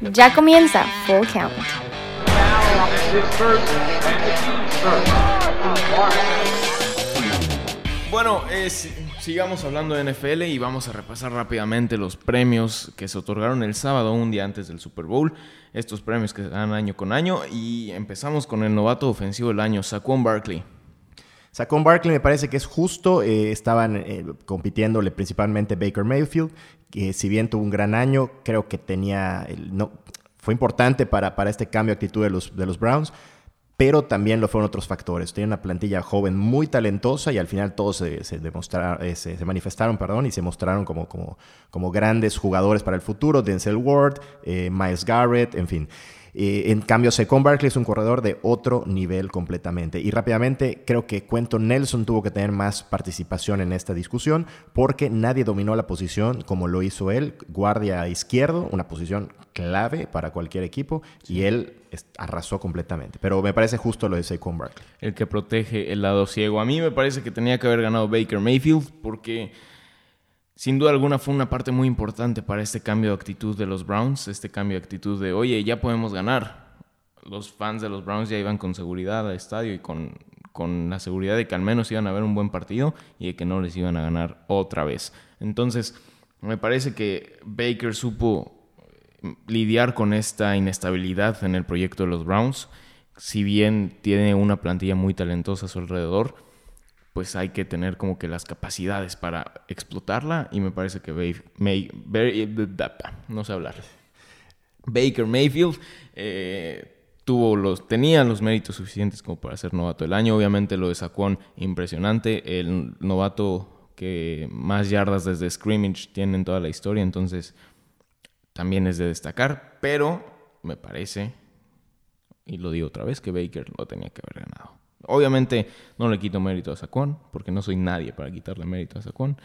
Ya comienza Full Count. Bueno, eh, si- sigamos hablando de NFL y vamos a repasar rápidamente los premios que se otorgaron el sábado, un día antes del Super Bowl. Estos premios que se dan año con año. Y empezamos con el novato ofensivo del año, Saquon Barkley. Saquon Barkley me parece que es justo. eh, estaban eh, compitiéndole principalmente Baker Mayfield, que si bien tuvo un gran año, creo que tenía. no, fue importante para, para este cambio de actitud de los, de los Browns, pero también lo fueron otros factores. Tiene una plantilla joven muy talentosa y al final todos se, se demostraron, eh, se, manifestaron perdón, y se mostraron como, como, como grandes jugadores para el futuro. Denzel Ward, Miles Garrett, en fin. Eh, en cambio, Saquon Barkley es un corredor de otro nivel completamente. Y rápidamente, creo que Quentin Nelson tuvo que tener más participación en esta discusión porque nadie dominó la posición como lo hizo él, guardia izquierdo, una posición clave para cualquier equipo, y él arrasó completamente. Pero me parece justo lo de Saquon Barkley. el que protege el lado ciego. A mí me parece que tenía que haber ganado Baker Mayfield porque sin duda alguna fue una parte muy importante para este cambio de actitud de los Browns, este cambio de actitud de, oye, ya podemos ganar. Los fans de los Browns ya iban con seguridad al estadio y con, con la seguridad de que al menos iban a ver un buen partido y de que no les iban a ganar otra vez. Entonces, me parece que Baker supo lidiar con esta inestabilidad en el proyecto de los Browns. Si bien tiene una plantilla muy talentosa a su alrededor, pues hay que tener como que las capacidades para explotarla y me parece que May- Bay- no sé hablar. Baker Mayfield eh, tuvo los, tenía los méritos suficientes como para ser novato del año. Obviamente lo de Saquon, impresionante. El novato que más yardas desde scrimmage tiene en toda la historia, entonces también es de destacar. Pero me parece, y lo digo otra vez, que Baker lo tenía que haber ganado. Obviamente no le quito mérito a Saquon, porque no soy nadie para quitarle mérito a Saquon.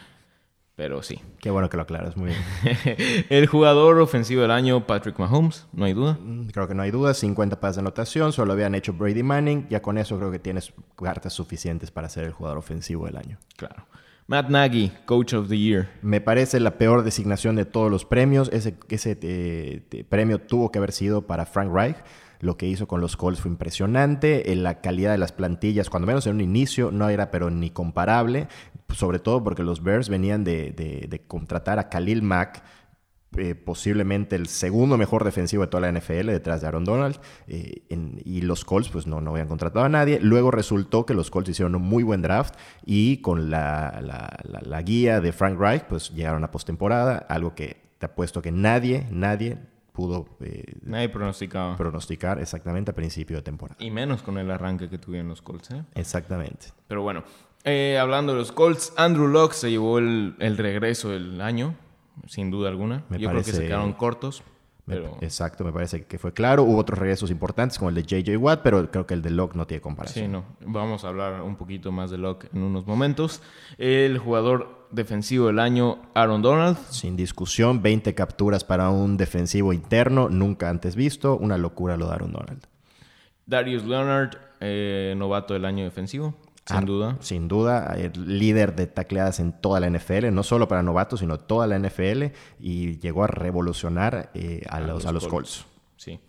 Pero sí. Qué bueno que lo aclaras, muy bien. El jugador ofensivo del año, Patrick Mahomes, no hay duda. Mm, Creo que no hay duda, 50 pases de anotación, solo habían hecho Brady Manning, ya con eso creo que tienes cartas suficientes para ser el jugador ofensivo del año. Claro. Matt Nagy, Coach of the Year. Me parece la peor designación de todos los premios. Ese, ese eh, premio tuvo que haber sido para Frank Reich. Lo que hizo con los Colts fue impresionante. Eh, La calidad de las plantillas, cuando menos en un inicio, no era pero ni comparable. Sobre todo porque los Bears venían de, contratar a Khalil Mack, eh, posiblemente el segundo mejor defensivo de toda la NFL detrás de Aaron Donald. eh, en- y los Colts, pues no, no habían contratado a nadie. Luego resultó que los Colts hicieron un muy buen draft y con la, la- la- la guía de Frank Reich, pues llegaron a postemporada. Algo que te apuesto que nadie, nadie pudo eh, Nadie pronosticaba. pronosticar exactamente a principio de temporada. Y menos con el arranque que tuvieron los Colts, ¿eh? Exactamente. Pero bueno, eh, hablando de los Colts, Andrew Locke se llevó el, el regreso del año, sin duda alguna. Me Yo creo que se quedaron cortos, pero Exacto, me parece que fue claro. Hubo otros regresos importantes como el de JJ Watt, pero creo que el de Locke no tiene comparación. sí, no. Vamos a hablar un poquito más de Locke en unos momentos. El jugador defensivo del año, Aaron Donald. Sin discusión, 20 capturas para un defensivo interno, nunca antes visto. Una locura lo de Aaron Donald. Darius Leonard, eh, novato del año defensivo, sin duda. Sin duda, líder de tacleadas en toda la NFL, no solo para novatos, sino toda la NFL, y llegó a revolucionar eh, a, los, a los Colts. Sí.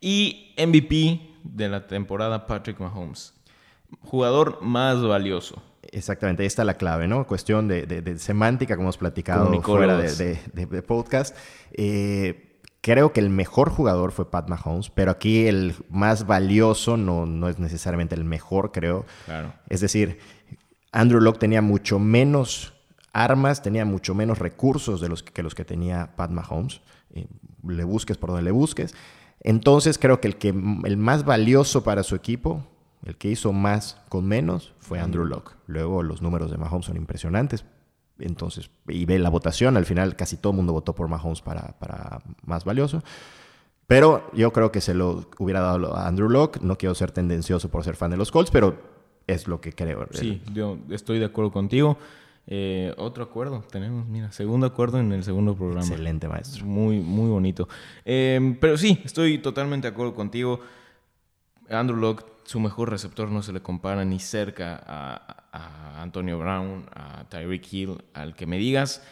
Y MVP de la temporada, Patrick Mahomes. Jugador más valioso. Exactamente, ahí está la clave, ¿no? Cuestión de, de- de semántica, como hemos platicado fuera de, de- de- de podcast. Eh, creo que el mejor jugador fue Pat Mahomes, pero aquí el más valioso no, no es necesariamente el mejor, creo. Claro. Es decir, Andrew Locke tenía mucho menos armas, tenía mucho menos recursos de los que, que los que tenía Pat Mahomes. Eh, le busques por donde le busques. Entonces creo que el, que el más valioso para su equipo, el que hizo más con menos, fue Andrew Locke. Luego los números de Mahomes son impresionantes. Entonces, y ve la votación, al final casi todo el mundo votó por Mahomes para, para más valioso. Pero yo creo que se lo hubiera dado a Andrew Locke. No quiero ser tendencioso por ser fan de los Colts, pero es lo que creo. Sí, yo estoy de acuerdo contigo. Eh, otro acuerdo tenemos, mira, segundo acuerdo en el segundo programa. Excelente, maestro. Muy, muy bonito. Eh, pero sí, estoy totalmente de acuerdo contigo. Andrew Locke, su mejor receptor no se le compara ni cerca a, Antonio Brown, a Tyreek Hill, al que me digas.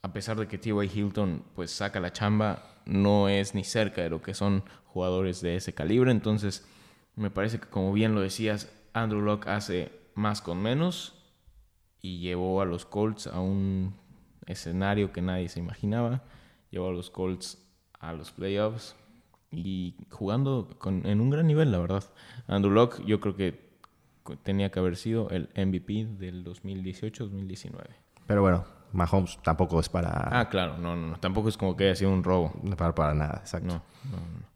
A pesar de que T.Y. Hilton pues saca la chamba, no es ni cerca de lo que son jugadores de ese calibre. Entonces, me parece que como bien lo decías, Andrew Locke hace más con menos y llevó a los Colts a un escenario que nadie se imaginaba. Llevó a los Colts a los playoffs y jugando con, en un gran nivel, la verdad. Andrew Locke yo creo que tenía que haber sido el MVP del 2018-2019. Pero bueno, Mahomes tampoco es para... Ah, claro, no, no, tampoco es como que haya sido un robo. No para, para nada, exacto. No, no, no.